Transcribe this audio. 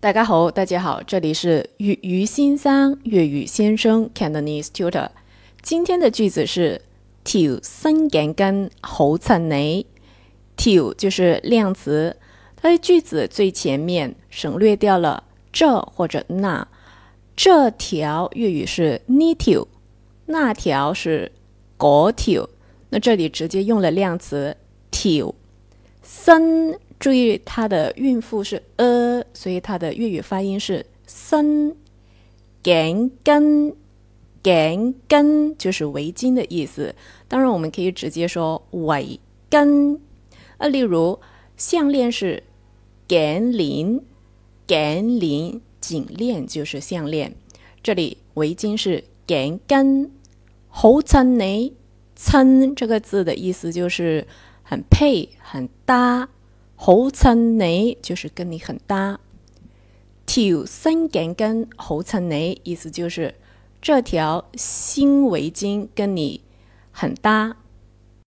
大家好，大家好，这里是粤粤先生粤语先生 Cantonese Tutor。今天的句子是“ t 条新眼镜好衬你”。Till 就是量词，它的句子最前面省略掉了这或者那。这条粤语是“呢条”，那条是“嗰条”。那这里直接用了量词“ till。新，注意它的韵妇是 “a”。所以它的粤语发音是“森颈根”，“颈根”就是围巾的意思。当然，我们可以直接说“围根”。啊，例如项链是“颈链”，“颈链”颈链就是项链。这里围巾是“颈根”，好衬你。衬这个字的意思就是很配、很搭。好衬你，就是跟你很搭。条新颈巾好衬你，意思就是这条新围巾跟你很搭。